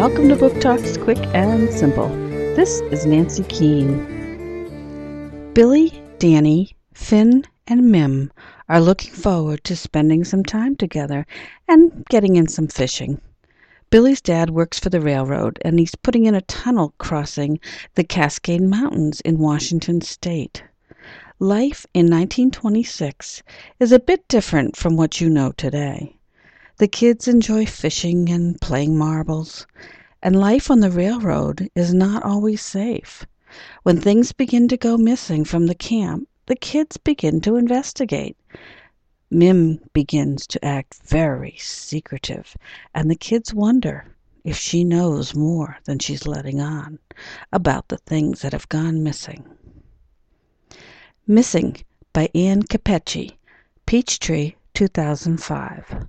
Welcome to Book Talks Quick and Simple. This is Nancy Keene. Billy, Danny, Finn, and Mim are looking forward to spending some time together and getting in some fishing. Billy's dad works for the railroad and he's putting in a tunnel crossing the Cascade Mountains in Washington state. Life in 1926 is a bit different from what you know today. The kids enjoy fishing and playing marbles, and life on the railroad is not always safe. When things begin to go missing from the camp, the kids begin to investigate. Mim begins to act very secretive, and the kids wonder if she knows more than she's letting on about the things that have gone missing. Missing by Anne Capeci, Peachtree, 2005.